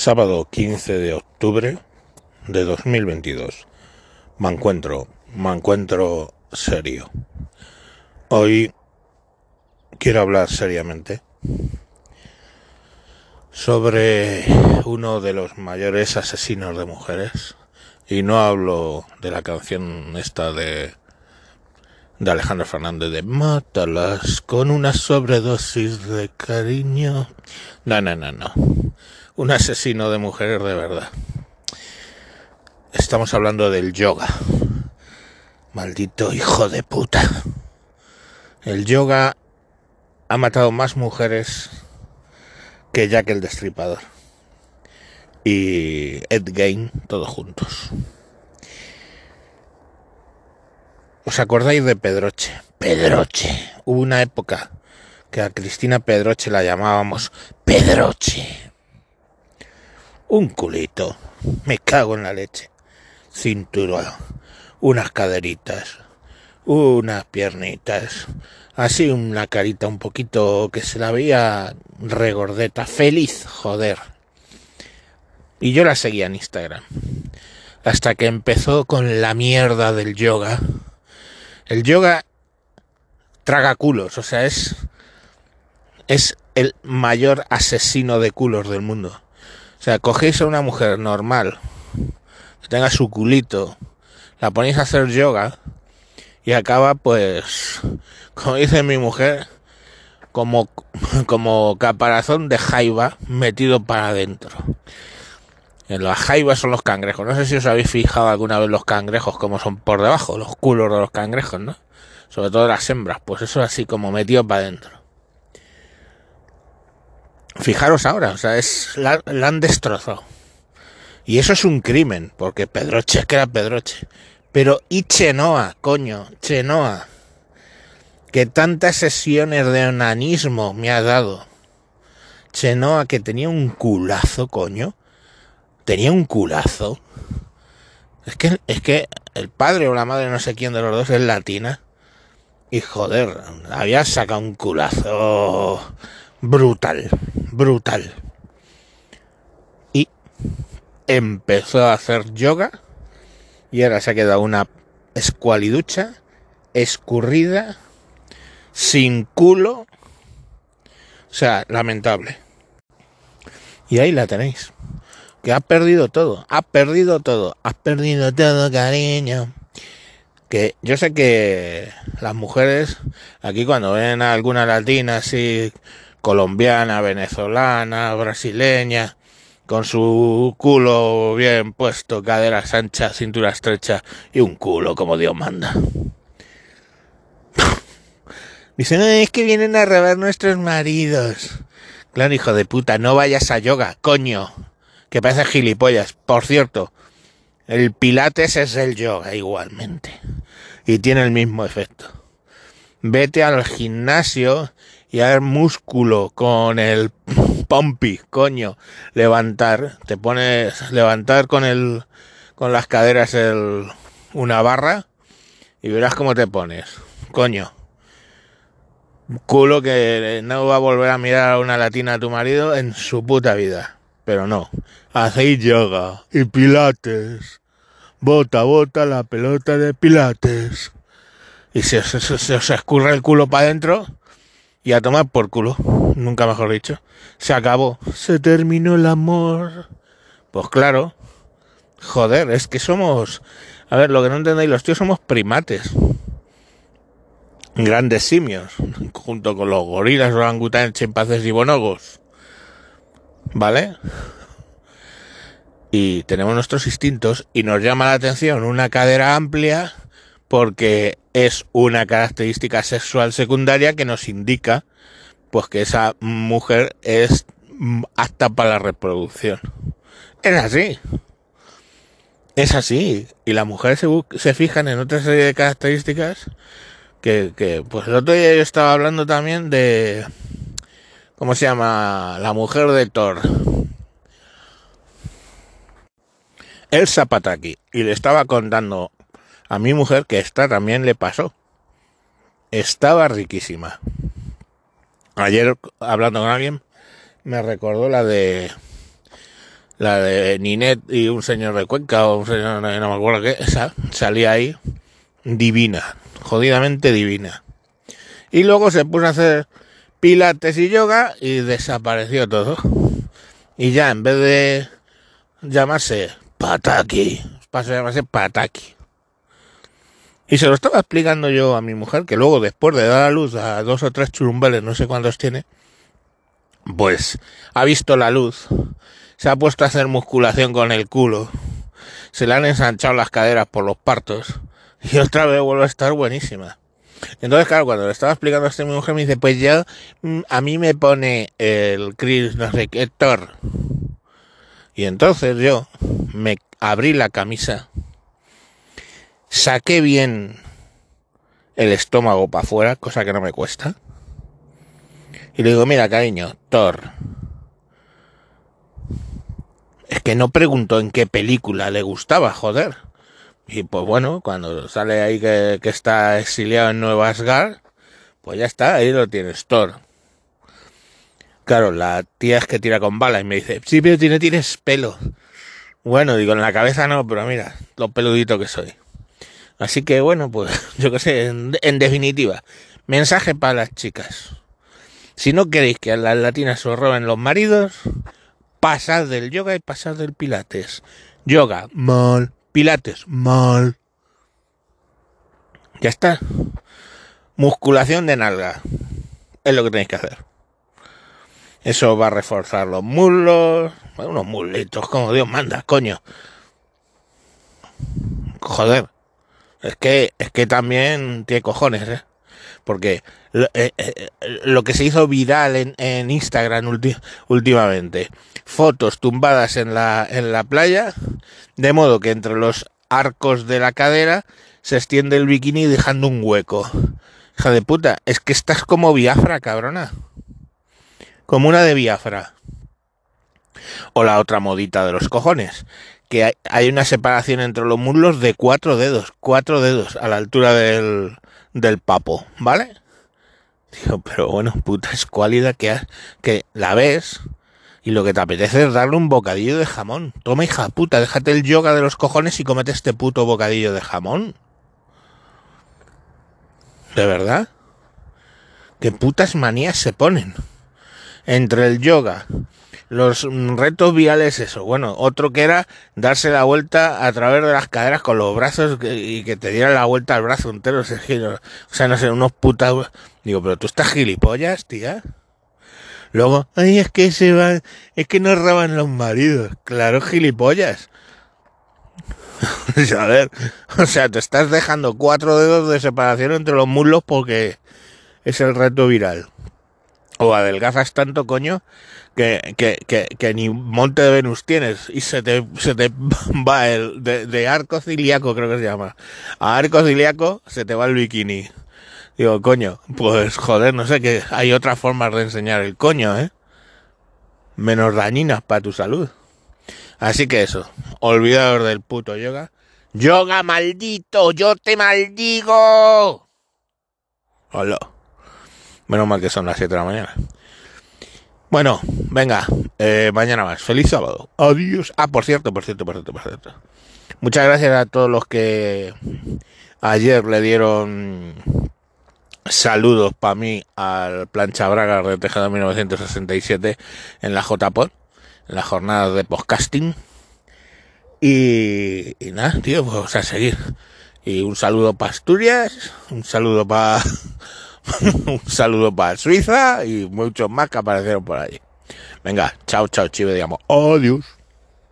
Sábado 15 de octubre de 2022. Me encuentro, me encuentro serio. Hoy quiero hablar seriamente sobre uno de los mayores asesinos de mujeres. Y no hablo de la canción esta de de Alejandro Fernández de Mátalas con una sobredosis de cariño. No, no, no, no. Un asesino de mujeres de verdad. Estamos hablando del yoga. Maldito hijo de puta. El yoga ha matado más mujeres que Jack el Destripador. Y Ed Gain, todos juntos. ¿Os acordáis de Pedroche? Pedroche. Hubo una época que a Cristina Pedroche la llamábamos Pedroche. Un culito. Me cago en la leche. Cinturón. Unas caderitas. Unas piernitas. Así una carita un poquito que se la veía regordeta. Feliz, joder. Y yo la seguía en Instagram. Hasta que empezó con la mierda del yoga el yoga traga culos, o sea, es, es el mayor asesino de culos del mundo. O sea, cogéis a una mujer normal, que tenga su culito, la ponéis a hacer yoga y acaba pues, como dice mi mujer, como, como caparazón de jaiba metido para adentro. En las jaivas son los cangrejos. No sé si os habéis fijado alguna vez los cangrejos como son por debajo, los culos de los cangrejos, ¿no? Sobre todo las hembras, pues eso así como metido para adentro. Fijaros ahora, o sea, es la, han destrozado. Y eso es un crimen, porque Pedroche es que era Pedroche. Pero y Chenoa, coño, Chenoa. Que tantas sesiones de onanismo me ha dado. Chenoa que tenía un culazo, coño tenía un culazo. Es que, es que el padre o la madre, no sé quién de los dos, es latina. Y joder, había sacado un culazo brutal, brutal. Y empezó a hacer yoga. Y ahora se ha quedado una escualiducha, escurrida, sin culo. O sea, lamentable. Y ahí la tenéis que has perdido todo, has perdido todo, has perdido todo, cariño. Que yo sé que las mujeres, aquí cuando ven a alguna latina así, colombiana, venezolana, brasileña, con su culo bien puesto, caderas anchas, cintura estrecha y un culo como Dios manda. Dicen, es que vienen a robar nuestros maridos. Claro, hijo de puta, no vayas a yoga, coño que parece gilipollas. Por cierto, el pilates es el yoga igualmente. Y tiene el mismo efecto. Vete al gimnasio y a músculo con el pompi, coño. Levantar, te pones, levantar con el, con las caderas el, una barra y verás cómo te pones. Coño. Culo que no va a volver a mirar a una latina a tu marido en su puta vida. Pero no, hacéis yoga y pilates. Bota, bota la pelota de pilates. Y se, os escurre el culo para adentro y a tomar por culo. Nunca mejor dicho. Se acabó. Se terminó el amor. Pues claro. Joder, es que somos... A ver, lo que no entendéis, los tíos somos primates. Grandes simios. Junto con los gorilas, orangutanes, chimpancés y bonogos. ¿Vale? Y tenemos nuestros instintos y nos llama la atención una cadera amplia porque es una característica sexual secundaria que nos indica pues que esa mujer es apta para la reproducción. Es así. Es así. Y las mujeres se, se fijan en otra serie de características que, que, pues el otro día yo estaba hablando también de, ¿cómo se llama? La mujer de Thor. Elsa Pataki. Y le estaba contando a mi mujer que esta también le pasó. Estaba riquísima. Ayer, hablando con alguien, me recordó la de la de Ninet y un señor de Cuenca o un señor, no me acuerdo qué, esa salía ahí divina, jodidamente divina. Y luego se puso a hacer pilates y yoga y desapareció todo. Y ya en vez de llamarse Pataki, pasó a llamarse Pataki. Y se lo estaba explicando yo a mi mujer, que luego después de dar a luz a dos o tres churumbeles, no sé cuántos tiene, pues ha visto la luz, se ha puesto a hacer musculación con el culo, se le han ensanchado las caderas por los partos, y otra vez vuelve a estar buenísima. Entonces, claro, cuando le estaba explicando a este mi mujer, me dice, pues ya, mm, a mí me pone el Chris, no sé qué, Thor. Y entonces yo me abrí la camisa saqué bien el estómago para afuera, cosa que no me cuesta. Y le digo, mira, cariño, Thor. Es que no preguntó en qué película le gustaba, joder. Y pues bueno, cuando sale ahí que, está exiliado en Nueva Asgard, pues ya está, ahí lo tienes, Thor. Claro, la tía es que tira con bala y me dice, sí, pero tiene, tienes pelo. Bueno, digo, en la cabeza no, pero mira, lo peludito que soy. Así que bueno, pues yo qué sé, en, definitiva, mensaje para las chicas. Si no queréis que a las latinas os roben los maridos, pasad del yoga y pasad del pilates. Yoga, mal. Pilates, mal. Ya está. Musculación de nalga. Es lo que tenéis que hacer. Eso va a reforzar los muslos. Unos muslitos, como Dios manda, coño. Joder. Es que, es que también tiene cojones, ¿eh? Porque lo, eh, eh, que se hizo viral en, en Instagram últimamente, fotos tumbadas en la, en la playa, de modo que entre los arcos de la cadera se extiende el bikini dejando un hueco. Hija de puta, es que estás como Biafra, cabrona. Como una de Biafra. O la otra modita de los cojones, que hay, una separación entre los muslos de cuatro dedos, cuatro dedos a la altura del, del papo, ¿vale? Digo, pero bueno, puta escuálida que, que la ves y lo que te apetece es darle un bocadillo de jamón. Toma, hija puta, déjate el yoga de los cojones y comete este puto bocadillo de jamón. ¿De verdad? ¿Qué putas manías se ponen? Entre el yoga, los retos viales eso. Bueno, otro que era darse la vuelta a través de las caderas con los brazos y que te diera la vuelta al brazo entero. O sea, no sé, unos putas... Digo, pero tú estás gilipollas, tía. Luego, ay, es que se van, es que no roban los maridos. Claro, gilipollas. a ver, o sea, te estás dejando cuatro dedos de separación entre los muslos porque es el reto viral. O adelgazas tanto, coño, que, que, que, que, ni monte de Venus tienes y se te, se te va el de, de, arco ciliaco, creo que se llama. A arco ciliaco se te va el bikini. Digo, coño, pues joder, no sé que hay otras formas de enseñar el coño, ¿eh? Menos dañinas para tu salud. Así que eso, olvidados del puto yoga. Yoga maldito, yo te maldigo. Hola. Menos mal que son las 7 de la mañana. Bueno, venga, eh, mañana más. Feliz sábado. Adiós. Ah, por cierto, por cierto, por cierto, por cierto. Muchas gracias a todos los que ayer le dieron saludos para mí al plancha Braga de Tejado 1967 en la JPod, en la jornada de podcasting. Y, y nada, tío, pues a seguir. Y un saludo para Asturias, un saludo para un saludo para Suiza y muchos más que aparecieron por ahí. Venga, chao, chao, chive, digamos. Adiós.